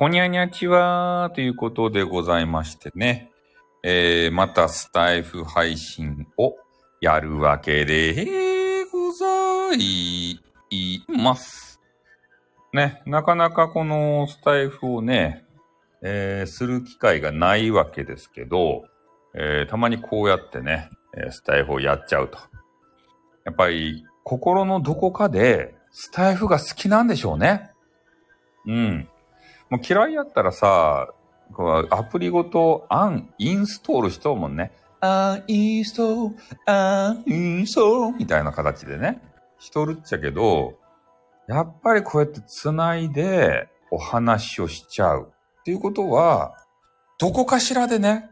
こにゃにゃちはということでございましてね。えー、またスタイフ配信をやるわけでございます。ね、なかなかこのスタイフをね、えー、する機会がないわけですけど、えー、たまにこうやってね、スタイフをやっちゃうと。やっぱり心のどこかでスタイフが好きなんでしょうね。うん。もう嫌いやったらさ、こうアプリごとアン、インストールしとうもんね。アンインストール、アンインストールみたいな形でね、しとるっちゃけど、やっぱりこうやって繋いでお話をしちゃうっていうことは、どこかしらでね、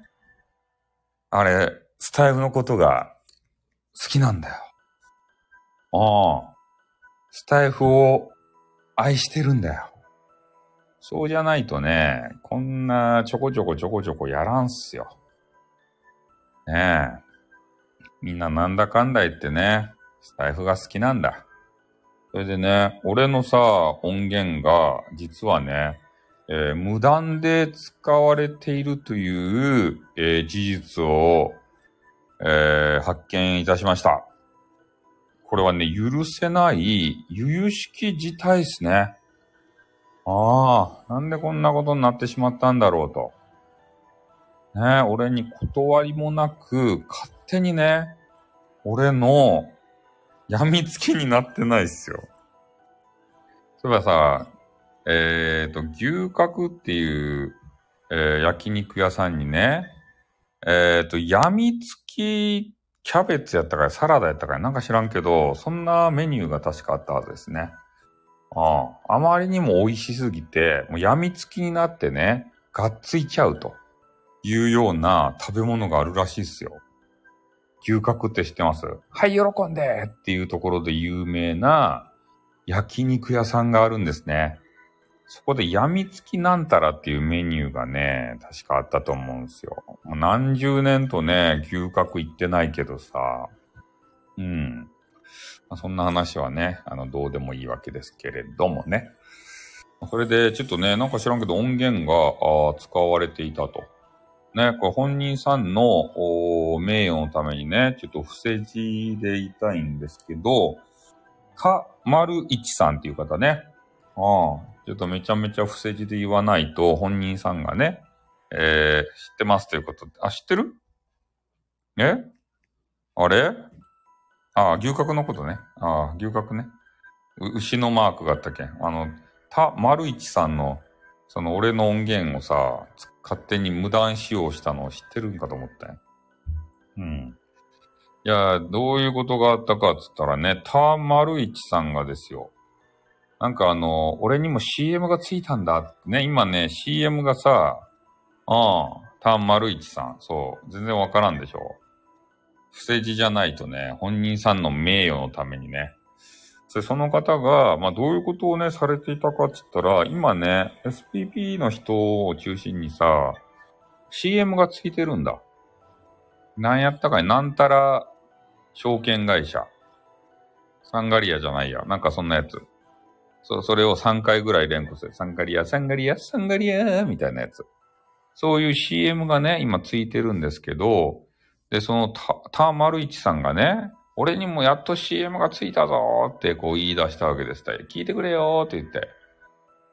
あれ、スタイフのことが好きなんだよ。ああ。スタイフを愛してるんだよ。そうじゃないとね、こんなちょこちょこちょこちょこやらんすよ。ねえ。みんななんだかんだ言ってね、スタイフが好きなんだ。それでね、俺のさ、音源が、実はね、えー無断で使われているという、えー事実を、えー発見いたしました。これはね、許せない、由々しき事態ですね。ああ、なんでこんなことになってしまったんだろうと。ね俺に断りもなく、勝手にね、俺の病みつきになってないっすよ。そういえばさ、えっ、と、牛角っていう、えー焼肉屋さんにね、えっ、と、病みつきキャベツやったかい、サラダやったかい、なんか知らんけど、そんなメニューが確かあったはずですね。ああまりにも美味しすぎて、もう病みつきになってね、がっついちゃうというような食べ物があるらしいっすよ。牛角って知ってます？はい、喜んでっていうところで有名な焼肉屋さんがあるんですね。そこで病みつきなんたらっていうメニューがね、確かあったと思うんですよ。もう何十年とね、牛角行ってないけどさ、うん。まあそんな話はね、あの、どうでもいいわけですけれどもね。それで、ちょっとね、なんか知らんけど音源が使われていたと。ね、これ本人さんの名誉のためにね、ちょっと伏せ字で言いたいんですけど、か、まるいちさんっていう方ね。ああ、ちょっとめちゃめちゃ伏せ字で言わないと、本人さんがね、えー、知ってますということで。あ、知ってる？え？あれ？ああ、牛角のことね。ああ、牛角ね。牛のマークがあったけん。あの、た、丸一さんの、その俺の音源をさ、勝手に無断使用したのを知ってるんかと思ったよ。うん。いや、どういうことがあったかっつったらね、た丸一さんがですよ。なんかあの、俺にも CM がついたんだってね、今ね、CM がさ、ああ、た丸一さん。そう。全然わからんでしょ。不正字じゃないとね、本人さんの名誉のためにね。それその方が、まあどういうことをね、されていたかって言ったら、今ね、SPP の人を中心にさ、CM がついてるんだ。なんやったかい、なんたら証券会社。サンガリアじゃないや。なんかそんなやつ。そ、それを3回ぐらい連呼する。サンガリア、サンガリア、サンガリア、みたいなやつ。そういう CM がね、今ついてるんですけど、で、そのた、たまるいちさんがね、俺にもやっと CM がついたぞーってこう言い出したわけです。聞いてくれよーって言って。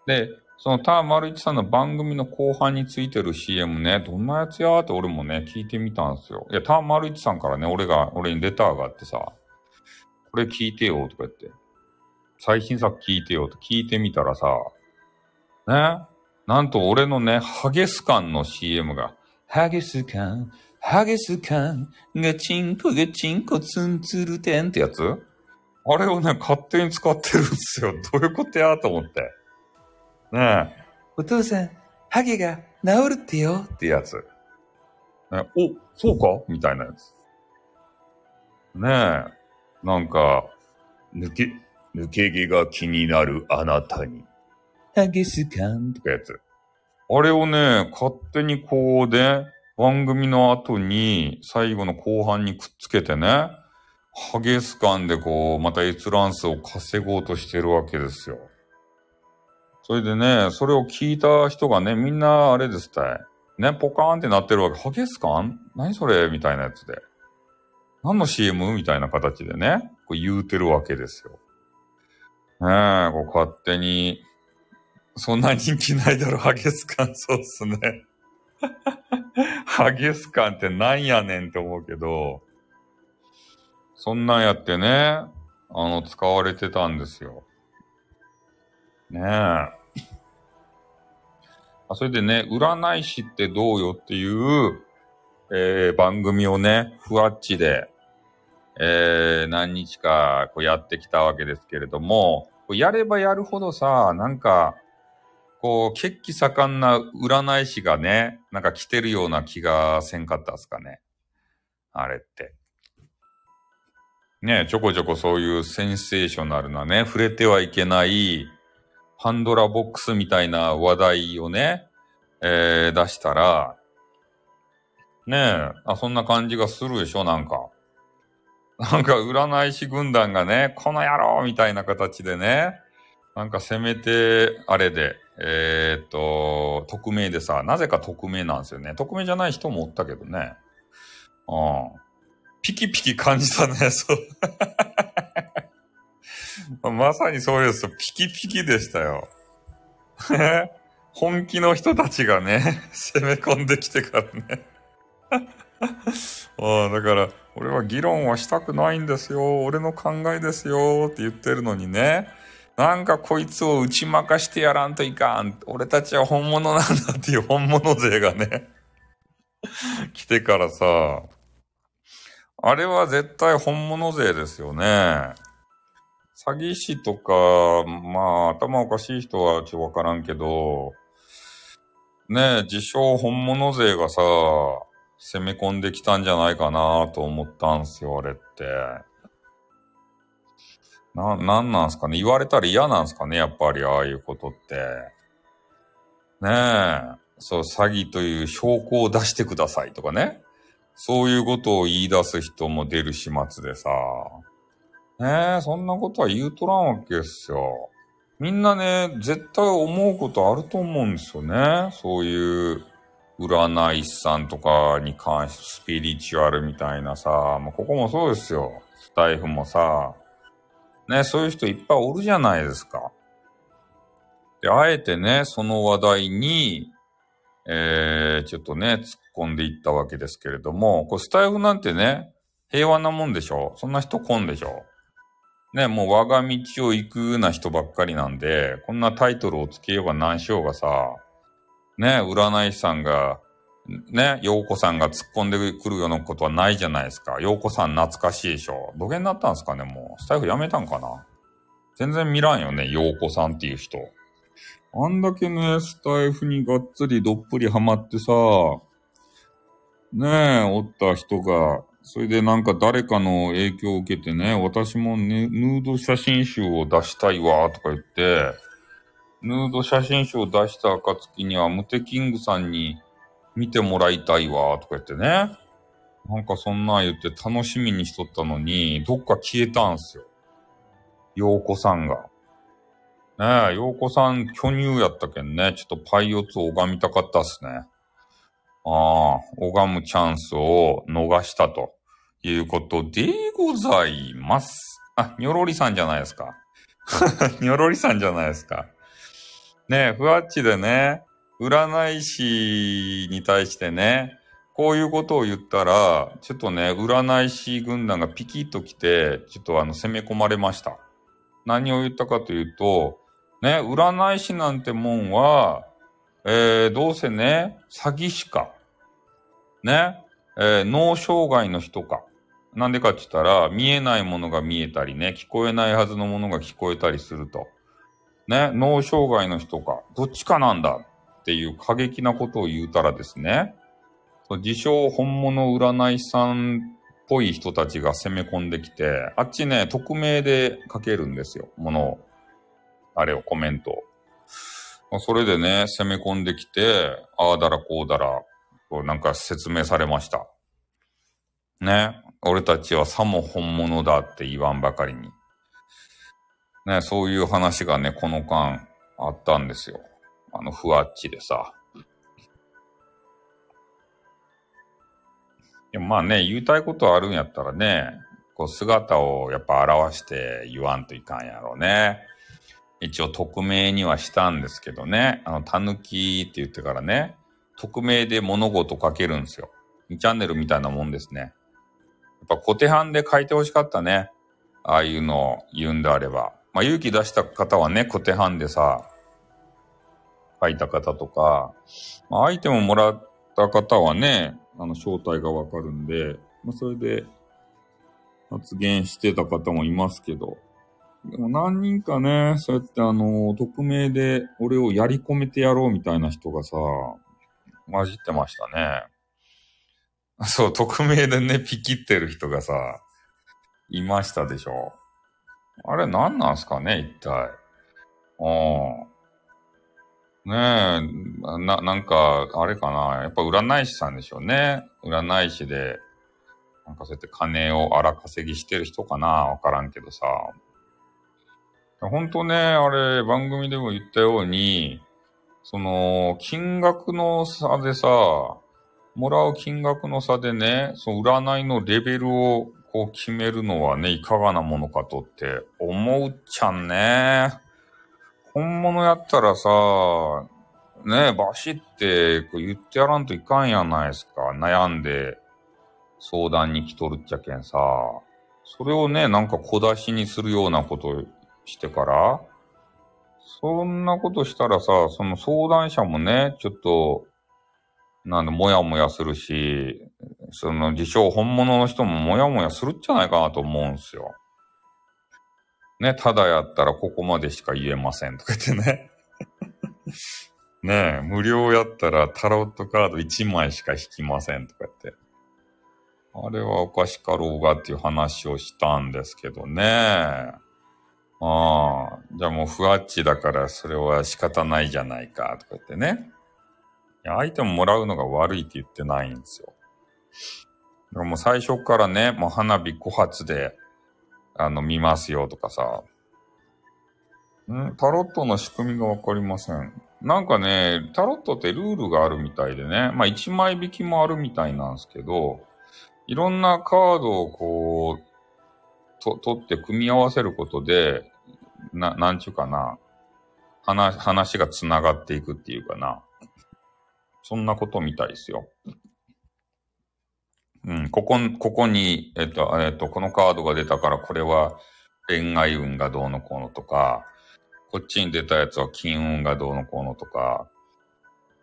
で、そのたまるいちさんの番組の後半についてる CM ね、どんなやつや？ーって俺もね、聞いてみたんですよ。いや、たまるいちさんからね、俺が、俺にレターがあってさ、これ聞いてよとか言って。最新作聞いてよと聞いてみたらさ、ね、なんと俺のね、ハゲスカンの CM が、ハゲスカン、ハゲスカン、ガチンコガチンコツンツルテンってやつ？あれをね、勝手に使ってるんですよ。どういうことやと思って。ねえ。お父さん、ハゲが治るってよってやつ。ね、お、そうか？みたいなやつ。ねえ。なんか、抜け、抜け毛が気になるあなたに。ハゲスカンとかやつ。あれをね、勝手にこうで、番組の後に、最後の後半にくっつけてね、ハゲスカンでこう、また閲覧数を稼ごうとしてるわけですよ。それでね、それを聞いた人がね、みんなあれですたい。ね、ポカーンってなってるわけ。ハゲスカン？何それ？みたいなやつで。何の CM? みたいな形でね、こう言うてるわけですよ。ねえ、こう勝手に、そんな人気ないだろ、ハゲスカン、そうっすね。ハゲスカンってなんやねんって思うけど、そんなんやってね、あの、使われてたんですよ。ねえ。あそれでね、占い師ってどうよっていう、えー、番組をね、ふわっちで、えー、何日かこうやってきたわけですけれども、やればやるほどさ、なんか、こう、血気盛んな占い師がね、なんか来てるような気がせんかったっすかね。あれって。ねちょこちょこそういうセンセーショナルなね、触れてはいけないパンドラボックスみたいな話題をね、えー、出したら、ねえ、あ、そんな感じがするでしょ、なんか。なんか占い師軍団がね、この野郎みたいな形でね、なんかせめて、あれで、えー、っと、匿名でさ、なぜか匿名なんですよね。匿名じゃない人もおったけどね。うん。ピキピキ感じたね、そう。まさにそうです。ピキピキでしたよ。本気の人たちがね、攻め込んできてからね。ああ、だから、俺は議論はしたくないんですよ。俺の考えですよ。って言ってるのにね。なんかこいつを打ち負かしてやらんといかん。俺たちは本物なんだっていう本物勢がね 来てからさ、あれは絶対本物勢ですよね。詐欺師とか、まあ、頭おかしい人はちょっとわからんけど、ねえ、自称本物勢がさ、攻め込んできたんじゃないかなと思ったんすよ、あれって。な、なんなんすかね？言われたら嫌なんすかね？やっぱり、ああいうことって。ねえ。そう、詐欺という証拠を出してくださいとかね。そういうことを言い出す人も出る始末でさ。ねえ、そんなことは言うとらんわけですよ。みんなね、絶対思うことあると思うんですよね。そういう占い師さんとかに関してスピリチュアルみたいなさ、まあ、ここもそうですよ。スタイフもさ、ね、そういう人いっぱいおるじゃないですか。で、あえてね、その話題に、えー、ちょっとね、突っ込んでいったわけですけれども、これスタイフなんてね、平和なもんでしょ？そんな人来んでしょ？ね、もう我が道を行くな人ばっかりなんで、こんなタイトルをつけようが何しようがさ、ね、占い師さんが、ね、洋子さんが突っ込んでくるようなことはないじゃないですか。洋子さん懐かしいでしょ。土下になったんですかね、もう。スタイフやめたんかな全然見らんよね、洋子さんっていう人。あんだけね、スタイフにがっつりどっぷりハマってさ、ねえ、おった人が、それでなんか誰かの影響を受けてね、私もね、ヌード写真集を出したいわ、とか言って、ヌード写真集を出した暁には、ムテキングさんに見てもらいたいわ、とか言ってね。なんかそんなん言って楽しみにしとったのに、どっか消えたんすよ。陽子さんが。ねえ、陽子さん巨乳やったけんね、ちょっとパイオツを拝みたかったっすね。ああ、拝むチャンスを逃したということでございます。あ、ニョロリさんじゃないですか。ニョロリさんじゃないですか。ねえ、ふわっちでね、占い師に対してね、こういうことを言ったら、ちょっとね、占い師軍団がピキッと来て、ちょっとあの、攻め込まれました。何を言ったかというと、ね、占い師なんてもんは、えー、どうせね、詐欺師か。ね、えー、脳障害の人か。なんでかって言ったら、見えないものが見えたりね、聞こえないはずのものが聞こえたりすると。ね、脳障害の人か、どっちかなんだっていう過激なことを言うたらですね、自称本物占い師さんっぽい人たちが攻め込んできて、あっちね、匿名で書けるんですよ、ものを。あれを、コメントを。それでね、攻め込んできて、ああだらこうだら、こうなんか説明されました。ね。俺たちはさも本物だって言わんばかりに。ね、そういう話がね、この間、あったんですよ。あの、ふわっちでさ。でもまあね、言いたいことあるんやったらね、こう姿をやっぱ表して言わんといかんやろうね。一応匿名にはしたんですけどね、あの、たぬきって言ってからね、匿名で物事書けるんですよ。2チャンネルみたいなもんですね。やっぱ小手半で書いてほしかったね。ああいうのを言うんであれば。まあ勇気出した方はね、小手半でさ、書いた方とか、まあ、アイテムをもらった方はね、あの正体がわかるんで、まあそれで発言してた方もいますけど、でも何人かね、そうやってあの、匿名で俺をやり込めてやろうみたいな人がさ、混じってましたね。そう、匿名でね、ピキってる人がさ、いましたでしょ。あれ何なんすかね、一体。うん。ねえ、な、なんか、あれかな。やっぱ占い師さんでしょうね。占い師で、なんかそうやって金を荒稼ぎしてる人かなわからんけどさ。本当ね、あれ、番組でも言ったように、その、金額の差でさ、もらう金額の差でね、その占いのレベルをこう決めるのはね、いかがなものかとって思っちゃんね。本物やったらさ、ねえバシって言ってやらんといかんやないですか。悩んで相談に来とるっちゃけんさ。それをね、なんか小出しにするようなことしてから、そんなことしたらさ、その相談者もね、ちょっと、なんで、もやもやするし、その自称本物の人ももやもやするんじゃないかなと思うんすよ。ね、ただやったらここまでしか言えませんとか言ってね。ねえ、無料やったらタロットカード1枚しか引きませんとか言って。あれはおかしかろうがっていう話をしたんですけどね。ああ、じゃあもうふわっちだからそれは仕方ないじゃないか、とか言ってね。いや、相手ももらうのが悪いって言ってないんですよ。だからもう最初からね、もう花火5発で、あの、見ますよとかさ。んタロットの仕組みがわかりません。なんかね、タロットってルールがあるみたいでね、まあ1枚引きもあるみたいなんですけど、いろんなカードをこう、と、取って組み合わせることで、な、なんちゅうかな。話、話が繋がっていくっていうかな。そんなことみたいですよ。うん、ここ、ここに、えっと、えっと、このカードが出たからこれは恋愛運がどうのこうのとか、こっちに出たやつは金運がどうのこうのとか、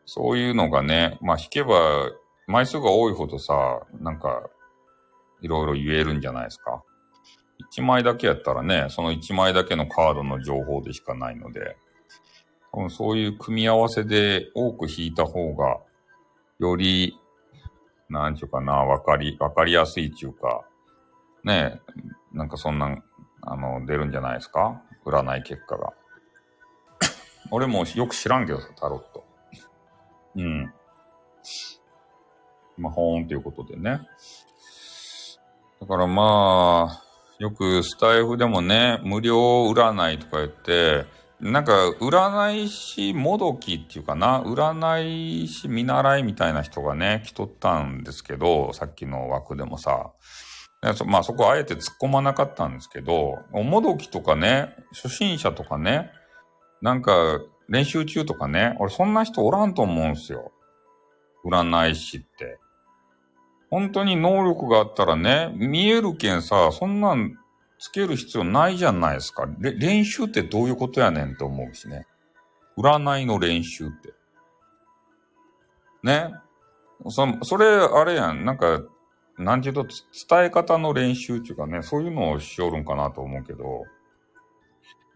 そういうのがね、まあ引けば、枚数が多いほどさ、なんか、いろいろ言えるんじゃないですか。1枚だけやったらね、その1枚だけのカードの情報でしかないので、多分そういう組み合わせで多く引いた方が、より、なんちゅうかな、わかり、わかりやすいっていうか、ねえなんかそんな、あの、出るんじゃないですか？占い結果が。俺もよく知らんけどさ、タロット。うん。まあ、ほーんっていうことでね。だからまあ、よくスタイフでもね、無料占いとか言って、なんか、占い師もどきっていうかな、占い師見習いみたいな人がね、来とったんですけど、さっきの枠でもさ、まあそこあえて突っ込まなかったんですけど、もどきとかね、初心者とかね、なんか練習中とかね、俺そんな人おらんと思うんすよ。占い師って。本当に能力があったらね、見えるけんさ、そんなんつける必要ないじゃないですか。練習ってどういうことやねんって思うしね。占いの練習って。ね。そそれ、あれやん。なんか、なんちゅうと、伝え方の練習っていうかね、そういうのをしよるんかなと思うけど。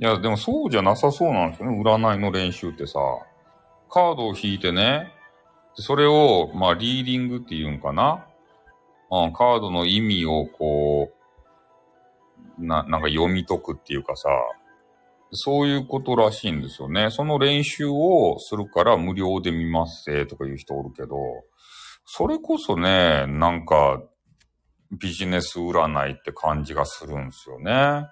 いや、でもそうじゃなさそうなんですよね。占いの練習ってさ。カードを引いてね。それを、まあ、リーディングって言うんかな。うん、カードの意味をこう、な、なんか読み解くっていうかさ、そういうことらしいんですよね。その練習をするから無料で見ますせとか言う人おるけど、それこそね、なんかビジネス占いって感じがするんですよね。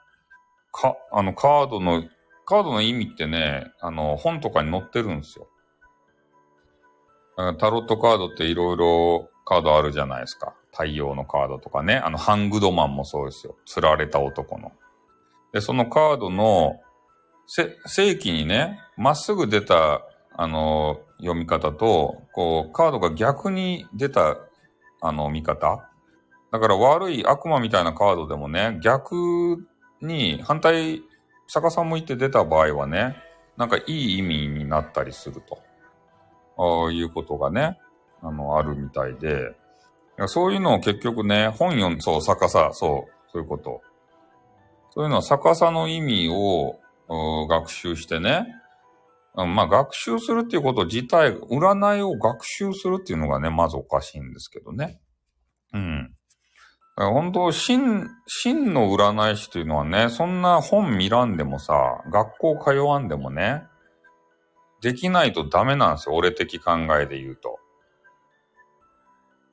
か、あのカードのカードの意味ってね、あの、本とかに載ってるんですよ。タロットカードっていろいろカードあるじゃないですか。太陽のカードとかね。あの、ハングドマンもそうですよ。釣られた男の。で、そのカードの、せ、正規にね、まっすぐ出た、あの、読み方と、こう、カードが逆に出た、あの、見方。だから悪い悪魔みたいなカードでもね、逆に反対、逆さ向いて出た場合はね、なんかいい意味になったりすると。ああいうことがね、あの、あるみたいで、そういうのを結局ね、本読ん、そう、逆さ、そう、そういうこと。そういうのは逆さの意味を学習してね、まあ学習するっていうこと自体、占いを学習するっていうのがね、まずおかしいんですけどね。うん。本当、真、真の占い師というのはね、そんな本見らんでもさ、学校通わんでもね、できないとダメなんですよ。俺的考えで言うと。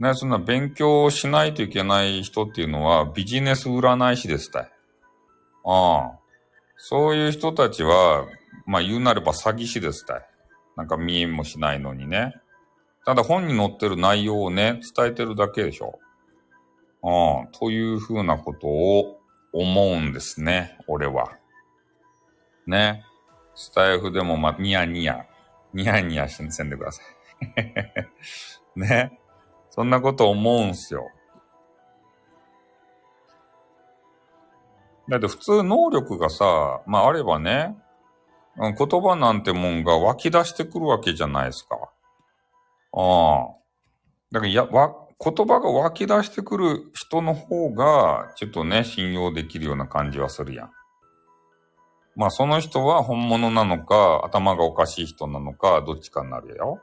ね、そんな勉強しないといけない人っていうのはビジネス占い師ですたい。ああ。そういう人たちは、まあ言うなれば詐欺師ですたい。なんか見えもしないのにね。ただ本に載ってる内容をね、伝えてるだけでしょ。ああ、というふうなことを思うんですね、俺は。ね。スタイフでもま、ニヤニヤ、ニヤニヤしんせんでください。ね。そんなこと思うんすよ。だって普通能力がさ、まああればね、言葉なんてもんが湧き出してくるわけじゃないですか。ああ。だからや、わ、言葉が湧き出してくる人の方が、ちょっとね、信用できるような感じはするやん。まあその人は本物なのか、頭がおかしい人なのか、どっちかになるよ。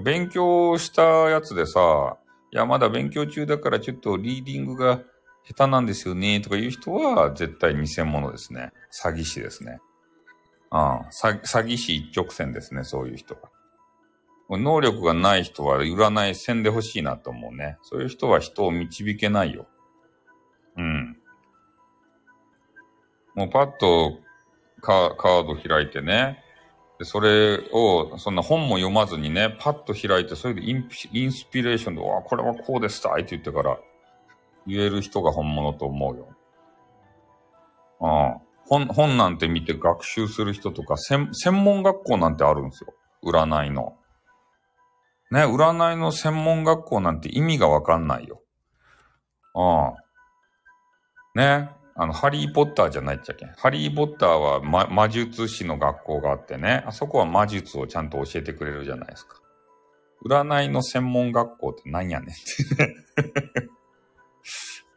勉強したやつでさ、いや、まだ勉強中だからちょっとリーディングが下手なんですよね、とかいう人は絶対偽物ですね。詐欺師ですね。ああ詐欺師一直線ですね、そういう人は。能力がない人は占いせんでほしいなと思うね。そういう人は人を導けないよ。うん。もうパッとカード開いてね。で、それを、そんな本も読まずにね、パッと開いて、それでインインスピレーションで、わこれはこうですたいって言ってから言える人が本物と思うよ。ああ。本、本なんて見て学習する人とか、専、専門学校なんてあるんですよ。占いの。ね、占いの専門学校なんて意味がわかんないよ。ああ。ね。あの、ハリーポッターじゃないっちゃけん。ハリーポッターは、ま、魔術師の学校があってね、あそこは魔術をちゃんと教えてくれるじゃないですか。占いの専門学校って何やねんってね。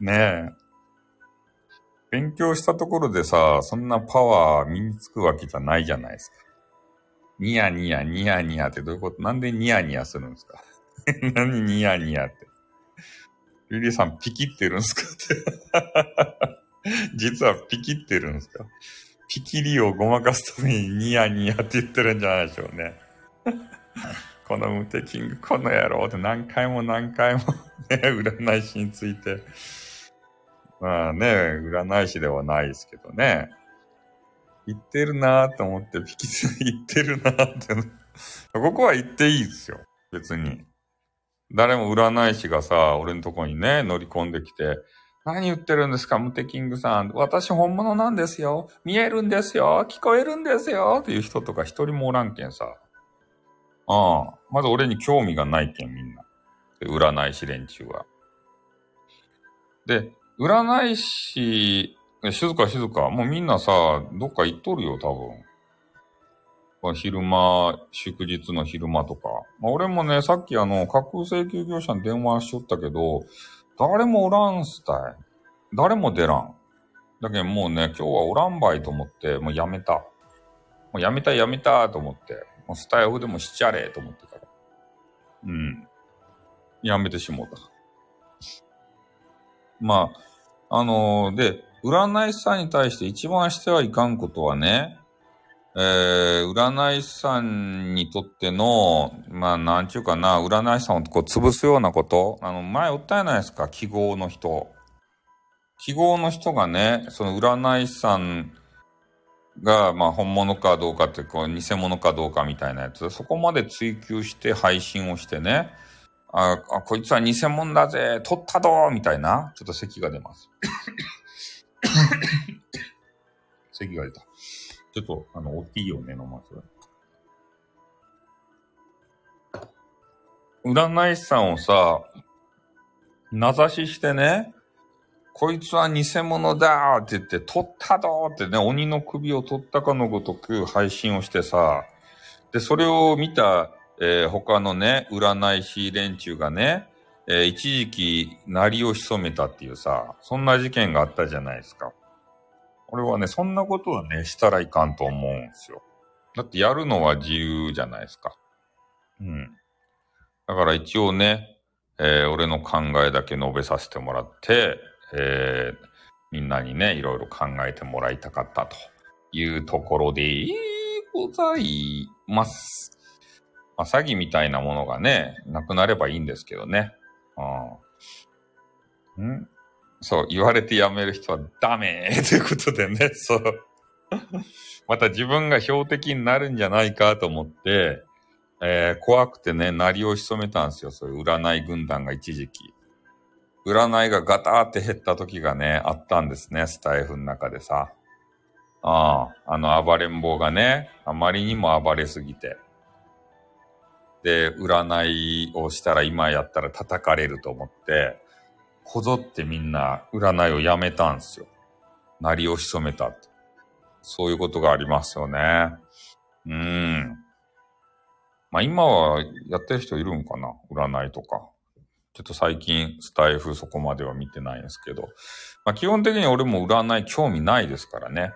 ねえ。勉強したところでさ、そんなパワー身につくわけじゃないじゃないですか。ニヤニヤ、ニヤニヤってどういうこと？なんでニヤニヤするんですか？何ニヤニヤって。リリさんピキってるんですかって 実はピキってるんですかピキリをごまかすためにニヤニヤって言ってるんじゃないでしょうね。このムテキング、この野郎って何回も何回も ね、占い師について。まあね、占い師ではないですけどね。言ってるなーって思って、ピキ言ってるなーって。ここは言っていいですよ。別に。誰も占い師がさ、俺のとこにね、乗り込んできて、何言ってるんですか、ムテキングさん。私本物なんですよ。見えるんですよ。聞こえるんですよ。っていう人とか一人もおらんけんさ。ああ。まず俺に興味がないけん、みんな。占い師連中は。で、占い師、静か静か。もうみんなさ、どっか行っとるよ、多分。昼間、祝日の昼間とか。まあ、俺もね、さっきあの、架空請求業者に電話しとったけど、誰もおらんすたい。誰も出らん。だけどもうね、今日はおらんばいと思って、もうやめた。もうやめたやめたと思って、もうスタイフでもしちゃれと思ってたら。うん。やめてしもうた。まあ、あのー、で、占い師さんに対して一番してはいかんことはね、えー、占い師さんにとっての、まあ、なんちゅうかな、占い師さんをこう潰すようなこと、あの、前訴えないですか、記号の人。記号の人がね、その占い師さんが、まあ本物かどうかって、こう、偽物かどうかみたいなやつ、そこまで追求して配信をしてね、あ、あこいつは偽物だぜ、取ったどみたいな、ちょっと咳が出ます。咳が出た。ちょっと、あの、おティーをね、飲ます。占い師さんをさ、名指ししてね、こいつは偽物だーって言って、取ったどーってね、鬼の首を取ったかのごとく配信をしてさ、で、それを見た、えー他のね、占い師連中がね、えー一時期、鳴りを潜めたっていうさ、そんな事件があったじゃないですか。俺はね、そんなことはね、したらいかんと思うんですよ。だってやるのは自由じゃないですか。うん。だから一応ね、えー俺の考えだけ述べさせてもらって、えーみんなにね、いろいろ考えてもらいたかったというところでございます。まあ、詐欺みたいなものがね、なくなればいいんですけどね。うん。んそう、言われてやめる人はダメ ということでね、そう。また自分が標的になるんじゃないかと思って、えー怖くてね、鳴りを潜めたんですよ。そういう占い軍団が一時期。占いがガターって減った時がね、あったんですね、スタイフの中でさ。ああ、あの暴れん坊がね、あまりにも暴れすぎて。で、占いをしたら今やったら叩かれると思って、こぞってみんな占いをやめたんですよ。鳴りを潜めたって。そういうことがありますよね。うん。まあ今はやってる人いるんかな？占いとか。ちょっと最近スタイフそこまでは見てないんですけど。まあ基本的に俺も占い興味ないですからね。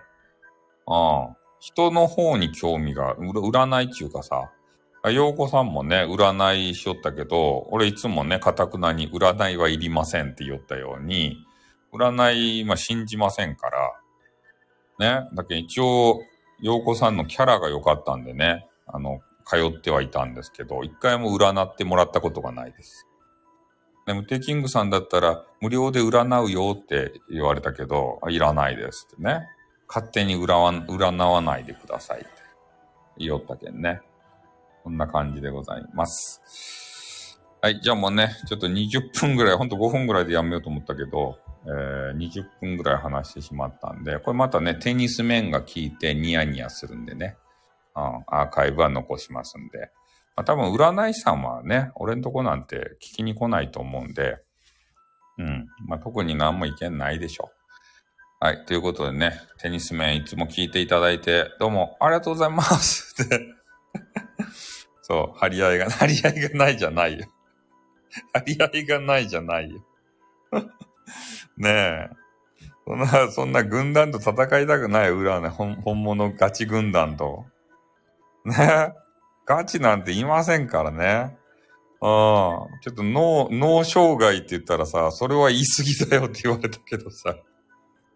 ああ。人の方に興味が、占いっていうかさ、洋子さんもね、占いしよったけど、俺いつもね、かたくなに占いはいりませんって言ったように、占い、まあ信じませんから、ね。だけど一応、洋子さんのキャラが良かったんでね、あの、通ってはいたんですけど、一回も占ってもらったことがないです。でも、テキングさんだったら、無料で占うよって言われたけど、いらないですってね。勝手に占わ占わないでくださいって言おったけんね。こんな感じでございます。はい、じゃあもうね、ちょっと20分ぐらい、ほんと5分ぐらいでやめようと思ったけど、えー20分ぐらい話してしまったんで、これまたね、テニス面が効いてニヤニヤするんでね、うん、アーカイブは残しますんで、まあ、多分占い師さんはね、俺んとこなんて聞きに来ないと思うんで、うん、まあ、特に何も意見ないでしょう。はい。ということでね、テニス面いつも聞いていただいて、どうもありがとうございます。そう、張り合いが、張り合いがないじゃないよ。張り合いがないじゃないよ。ねえ。そんな、そんな軍団と戦いたくない裏はね、本本物ガチ軍団と。ねえ。ガチなんていませんからね。うん。ちょっと脳、脳障害って言ったらさ、それは言い過ぎだよって言われたけどさ。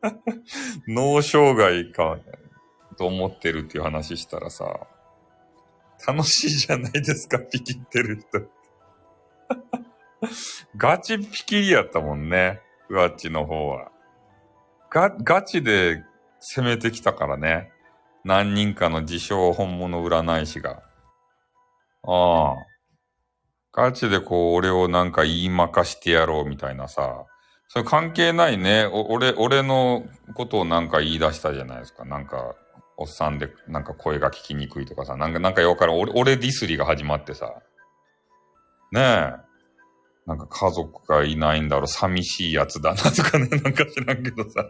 脳障害か、と思ってるっていう話したらさ、楽しいじゃないですか、ピキってる人。ガチピキリやったもんね、ふわっちの方は。ガ、ガチで攻めてきたからね。何人かの自称本物占い師が。ああ。ガチでこう、俺をなんか言いまかしてやろうみたいなさ。それ関係ないね。俺、俺のことをなんか言い出したじゃないですか。なんか、おっさんで、なんか声が聞きにくいとかさ。なんか、なんかよくわから。俺、俺ディスりが始まってさ。ねえ。なんか家族がいないんだろ。寂しいやつだなとかね。なんか知らんけどさ。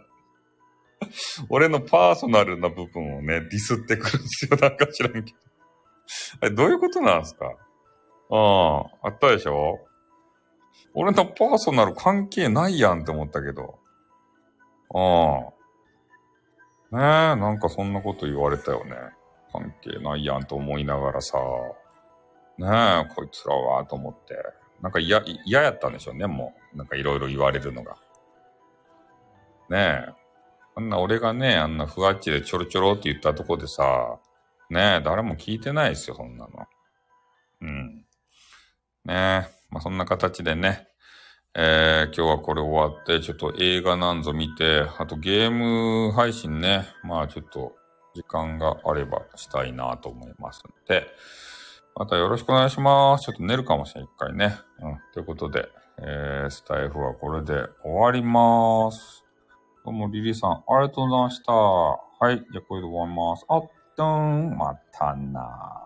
俺のパーソナルな部分をね、ディスってくるんですよ。なんか知らんけど。あれ、どういうことなんすか？ああ、あったでしょ？俺のパーソナル関係ないやんって思ったけど。ああ。ねえ、なんかそんなこと言われたよね。関係ないやんと思いながらさ。ねえ、こいつらは、と思って。なんか嫌、嫌やったんでしょうね、もう。なんかいろいろ言われるのが。ねえ。あんな俺がね、あんなふわっちでちょろちょろって言ったとこでさ、ねえ、誰も聞いてないですよ、そんなの。うん。ねえ、まあそんな形でね、えー、今日はこれ終わって、ちょっと映画なんぞ見て、あとゲーム配信ね、まあちょっと時間があればしたいなと思いますので、またよろしくお願いします。ちょっと寝るかもしれん、一回ね。うん。ということで、えー、スタイフはこれで終わります。どうも、リリーさん、ありがとうございました。はい。じゃあ、これで終わります。あっとん、またな